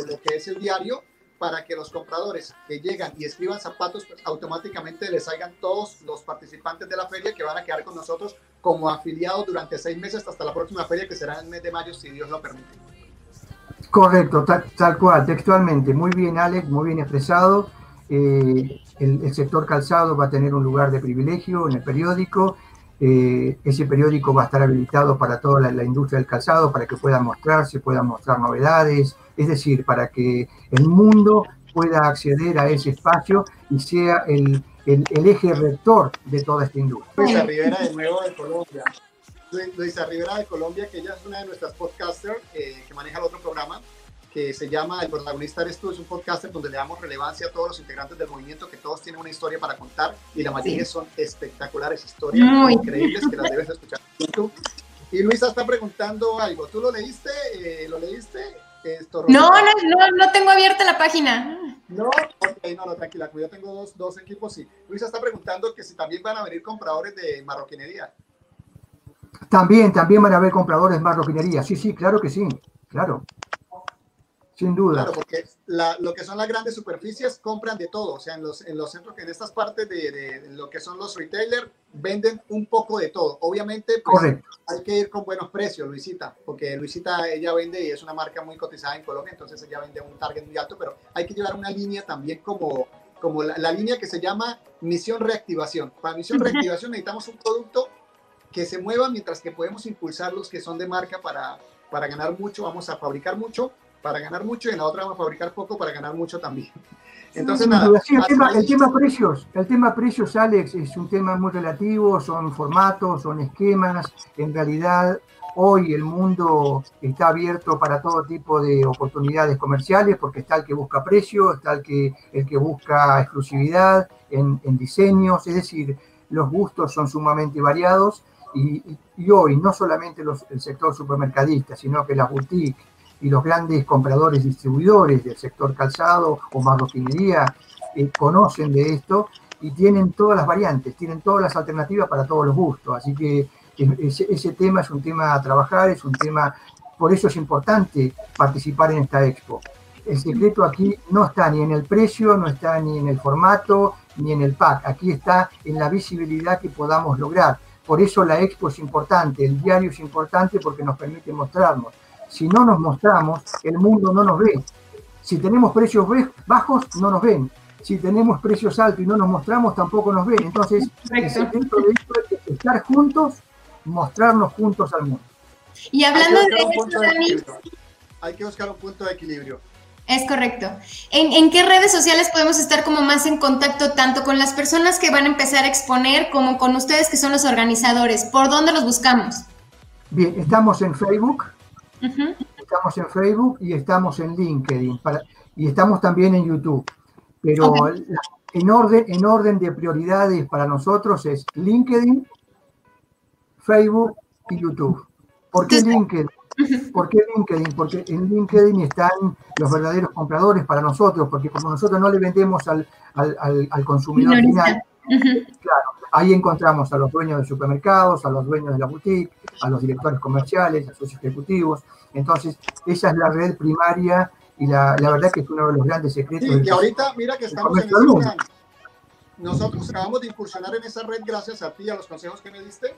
[SPEAKER 1] lo que es el diario para que los compradores que llegan y escriban zapatos, pues automáticamente les salgan todos los participantes de la feria que van a quedar con nosotros como afiliados durante seis meses hasta la próxima feria que será en el mes de mayo, si Dios lo permite.
[SPEAKER 4] Correcto, tal, cual, textualmente. Muy bien, Alex, muy bien expresado. Eh, el, el, sector calzado va a tener un lugar de privilegio en el periódico eh, ese periódico va a estar habilitado para toda la, industria del calzado, para que puedan mostrarse, puedan mostrar novedades, es decir, para que el mundo pueda acceder a ese espacio y sea el, eje rector de toda esta industria.
[SPEAKER 1] Luisa Rivera de nuevo de Colombia. Luisa Rivera de Colombia, que ella es una de nuestras podcasters eh, que maneja el otro programa, que se llama El protagonista eres tú, es un podcast donde le damos relevancia a todos los integrantes del movimiento, que todos tienen una historia para contar y la mayoría son espectaculares historias increíbles que las debes escuchar Y Luisa está preguntando algo, ¿tú lo leíste? Eh, ¿Lo leíste?
[SPEAKER 2] Esto, no, no, no, no tengo abierta la página.
[SPEAKER 1] No, ok, no, no, tranquila, yo tengo dos, dos equipos, sí. Luisa está preguntando que si también van a venir compradores de marroquinería.
[SPEAKER 4] También, también van a haber compradores de marroquinería, sí, sí, claro que sí, claro. Sin duda.
[SPEAKER 1] Claro, porque lo que son las grandes superficies compran de todo. O sea, en los, en los centros, en estas partes de, lo que son los retailers, venden un poco de todo. Obviamente, pues, hay que ir con buenos precios, Luisita, porque Luisita, ella vende y es una marca muy cotizada en Colombia, entonces ella vende un target muy alto, pero hay que llevar una línea también como, como la, línea que se llama misión reactivación. Para misión reactivación necesitamos un producto que se mueva mientras que podemos impulsar los que son de marca para, para ganar mucho, vamos a fabricar mucho para ganar mucho y en la otra vamos a fabricar poco para ganar mucho también. Entonces, nada.
[SPEAKER 4] el, tema, el, tema, precios, el tema precios, Alex, es un tema muy relativo, son formatos, son esquemas. En realidad, hoy el mundo está abierto para todo tipo de oportunidades comerciales, porque está el que busca precio, está el que, el que busca exclusividad en, en diseños, es decir, los gustos son sumamente variados. Y, y, hoy no solamente los, el sector supermercadista, sino que las boutiques, y los grandes compradores distribuidores del sector calzado o marroquinería eh, conocen de esto y tienen todas las variantes, tienen todas las alternativas para todos los gustos. Así que ese, ese tema es un tema a trabajar, es un tema, por eso es importante participar en esta expo. El secreto aquí no está ni en el precio, no está ni en el formato, ni en el pack, aquí está en la visibilidad que podamos lograr. Por eso la expo es importante, el diario es importante porque nos permite mostrarnos. Si no nos mostramos, el mundo no nos ve. Si tenemos precios bajos, no nos ven. Si tenemos precios altos y no nos mostramos, tampoco nos ven. Entonces, el de esto es estar juntos, mostrarnos juntos al mundo.
[SPEAKER 2] Y hablando de eso, Dani,
[SPEAKER 1] hay que buscar un punto de equilibrio.
[SPEAKER 2] Es correcto. ¿En, qué redes sociales podemos estar como más en contacto tanto con las personas que van a empezar a exponer como con ustedes que son los organizadores? ¿Por dónde los buscamos?
[SPEAKER 4] Bien, estamos en Facebook, estamos en Facebook y estamos en LinkedIn y estamos también en YouTube. Pero en, orden, en orden de prioridades para nosotros es LinkedIn, Facebook y YouTube. ¿Por qué LinkedIn? ¿Por qué LinkedIn? Porque en LinkedIn están los verdaderos compradores para nosotros, porque como nosotros no le vendemos al, consumidor final, claro, ahí encontramos a los dueños de supermercados, a los dueños de la boutique, a los directores comerciales, a sus ejecutivos. Entonces, esa es la red primaria y la, la verdad que es uno de los grandes secretos.
[SPEAKER 1] Sí, y ahorita, mira que estamos en ese Nosotros acabamos de incursionar en esa red gracias a ti y a los consejos que me diste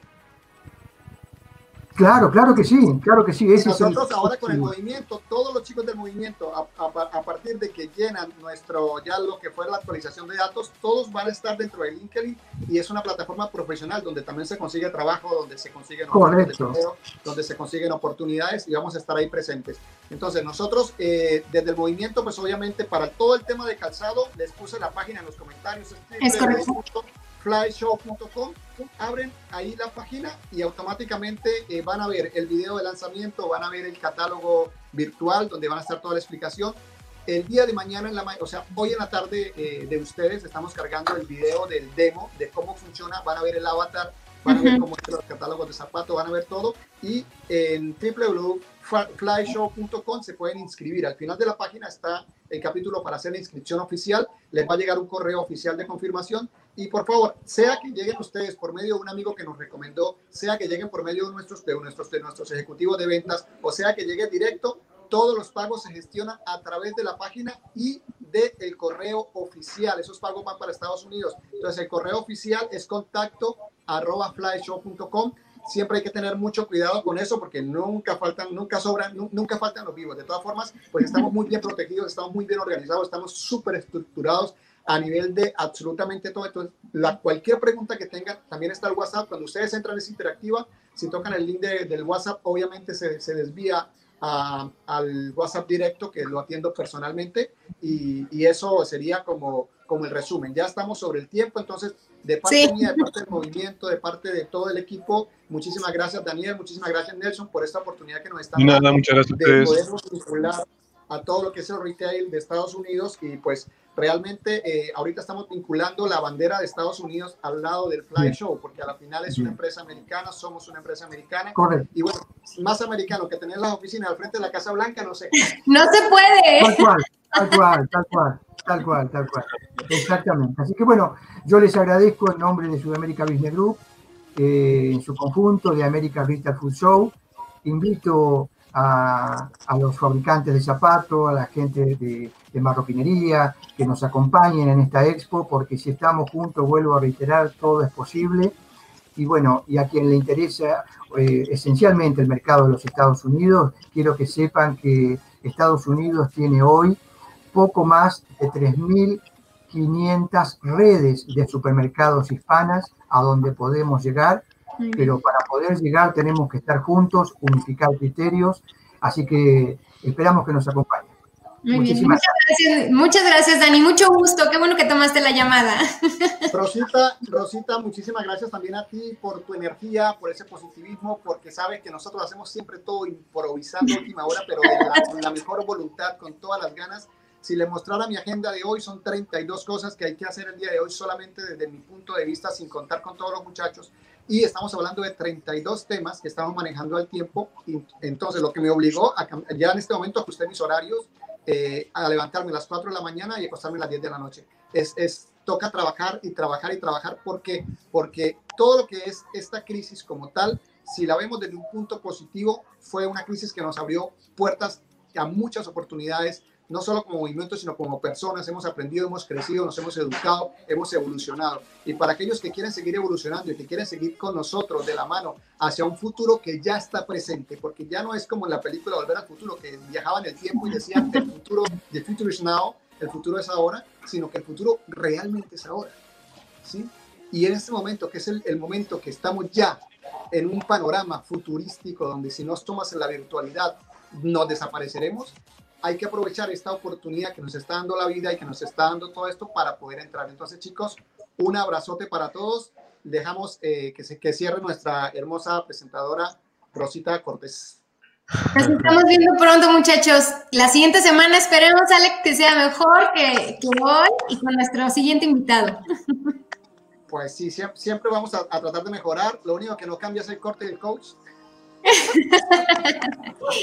[SPEAKER 4] Claro, claro que sí, claro que sí.
[SPEAKER 1] Nosotros ahora con el movimiento, todos los chicos del movimiento, a, partir de que llenan nuestro, ya lo que fue la actualización de datos, todos van a estar dentro de LinkedIn y es una plataforma profesional donde también se consigue trabajo, donde se consiguen donde se consiguen oportunidades y vamos a estar ahí presentes. Entonces nosotros eh, desde el movimiento, pues obviamente para todo el tema de calzado, les puse la página en los comentarios.
[SPEAKER 2] Es correcto
[SPEAKER 1] flyshow.com, abren ahí la página y automáticamente eh, van a ver el video de lanzamiento, van a ver el catálogo virtual donde van a estar toda la explicación. El día de mañana, en la o sea, hoy en la tarde eh, de ustedes, estamos cargando el video del demo de cómo funciona, van a ver el avatar, van a ver cómo es los catálogos de zapatos, van a ver todo y en www.flyshow.com se pueden inscribir. Al final de la página está el capítulo para hacer la inscripción oficial, les va a llegar un correo oficial de confirmación y por favor, sea que lleguen ustedes por medio de un amigo que nos recomendó, sea que lleguen por medio de nuestros, de nuestros, de nuestros ejecutivos de ventas, o sea que llegue directo, todos los pagos se gestionan a través de la página y del el correo oficial. Esos pagos van para Estados Unidos. Entonces, el correo oficial es contacto arroba flyshow.com. Siempre hay que tener mucho cuidado con eso porque nunca faltan, nunca sobran, nunca faltan los vivos. De todas formas, pues estamos muy bien protegidos, estamos muy bien organizados, estamos súper estructurados a nivel de absolutamente todo. Entonces, la, cualquier pregunta que tengan, también está el WhatsApp. Cuando ustedes entran es interactiva. Si tocan el link del WhatsApp, obviamente se, se desvía al WhatsApp directo que lo atiendo personalmente y, y, eso sería como, como el resumen. Ya estamos sobre el tiempo, entonces de parte mía, de parte del movimiento, de parte de todo el equipo, muchísimas gracias Daniel, muchísimas gracias Nelson por esta oportunidad que nos están
[SPEAKER 5] dando muchas gracias
[SPEAKER 1] de poder vincular a todo lo que es el retail de Estados Unidos y pues realmente eh, ahorita estamos vinculando la bandera de Estados Unidos al lado del Fly Show, porque a la final es una empresa americana, somos una empresa americana.
[SPEAKER 4] Correcto.
[SPEAKER 1] Y bueno, más americano que tener las oficinas al frente de la Casa Blanca, no sé.
[SPEAKER 2] No se puede.
[SPEAKER 4] Tal cual, tal cual, tal cual, tal cual, tal cual. Exactamente. Así que bueno, yo les agradezco en nombre de Sudamérica Business Group, eh, en su conjunto de América Retail Food Show. Invito a, los fabricantes de zapatos, a la gente de, marroquinería, que nos acompañen en esta expo, porque si estamos juntos, vuelvo a reiterar, todo es posible. Y bueno, y a quien le interesa eh, esencialmente el mercado de los Estados Unidos, quiero que sepan que Estados Unidos tiene hoy poco más de 3.500 redes de supermercados hispanas a donde podemos llegar pero para poder llegar tenemos que estar juntos, unificar criterios, así que esperamos que nos acompañen.
[SPEAKER 2] Muchas gracias. muchas gracias, Dani. Mucho gusto. Qué bueno que tomaste la llamada.
[SPEAKER 1] Rosita, Rosita, muchísimas gracias también a ti por tu energía, por ese positivismo, porque sabes que nosotros hacemos siempre todo improvisando a última hora, pero con la mejor voluntad, con todas las ganas. Si le mostrara mi agenda de hoy, son 32 cosas que hay que hacer el día de hoy solamente desde mi punto de vista, sin contar con todos los muchachos y estamos hablando de 32 temas que estamos manejando al tiempo. Y entonces, lo que me obligó a ya en este momento ajusté mis horarios eh, a levantarme a las 4 de la mañana y acostarme a las 10 de la noche. Es, es, toca trabajar y trabajar y trabajar porque, porque todo lo que es esta crisis como tal, si la vemos desde un punto positivo, fue una crisis que nos abrió puertas a muchas oportunidades no solo como movimiento, sino como personas, hemos aprendido, hemos crecido, nos hemos educado, hemos evolucionado. Y para aquellos que quieren seguir evolucionando y que quieren seguir con nosotros de la mano hacia un futuro que ya está presente, porque ya no es como en la película Volver al Futuro, que viajaban el tiempo y decían el futuro, the future is now, el futuro es ahora, sino que el futuro realmente es ahora. ¿sí? Y en este momento, que es el, el momento que estamos ya en un panorama futurístico donde si no tomas en la virtualidad, nos desapareceremos, hay que aprovechar esta oportunidad que nos está dando la vida y que nos está dando todo esto para poder entrar. Entonces, chicos, un abrazote para todos. Dejamos eh, que, se, que cierre nuestra hermosa presentadora Rosita Cortés.
[SPEAKER 2] Nos estamos viendo pronto, muchachos. La siguiente semana esperemos, Alex, que sea mejor que, que hoy y con nuestro siguiente invitado.
[SPEAKER 1] Pues sí, siempre, siempre vamos a, a, tratar de mejorar. Lo único que no cambia es el corte del coach.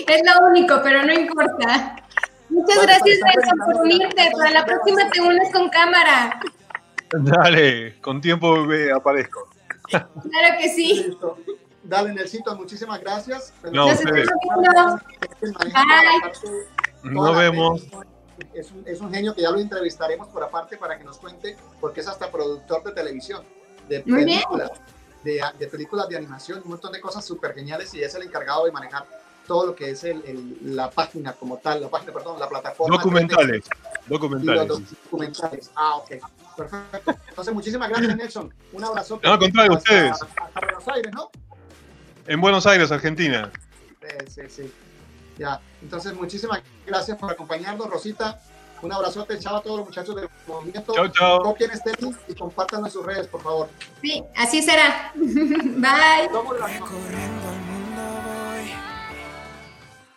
[SPEAKER 2] Es lo único, pero no importa. Muchas bueno, gracias, Nelson, por unirte. Para la próxima te unes con cámara.
[SPEAKER 5] Dale, con tiempo me aparezco.
[SPEAKER 2] Claro que sí.
[SPEAKER 1] Listo. Dale, Nelsito, muchísimas gracias.
[SPEAKER 5] No. Nos vemos.
[SPEAKER 1] Es un, es un, genio que ya lo entrevistaremos por aparte para que nos cuente, porque es hasta productor de televisión, de películas, de, de, películas de animación, un montón de cosas súper geniales y es el encargado de manejar todo lo que es el, el, la página como tal, la página, perdón, la plataforma.
[SPEAKER 5] Documentales. Documentales.
[SPEAKER 1] documentales. Ah, ok. Perfecto. Entonces, muchísimas gracias, Nelson. Un abrazo.
[SPEAKER 5] No, contrario, ustedes.
[SPEAKER 1] Hasta Buenos Aires, ¿no?
[SPEAKER 5] En Buenos Aires, Argentina.
[SPEAKER 1] Sí, sí, sí. Ya. Entonces, muchísimas gracias por acompañarnos, Rosita. Un abrazote, chao a todos los muchachos del movimiento.
[SPEAKER 5] Chao, chao.
[SPEAKER 1] Copien este link y compártanlo en sus redes, por favor.
[SPEAKER 2] Sí, así será. Bye.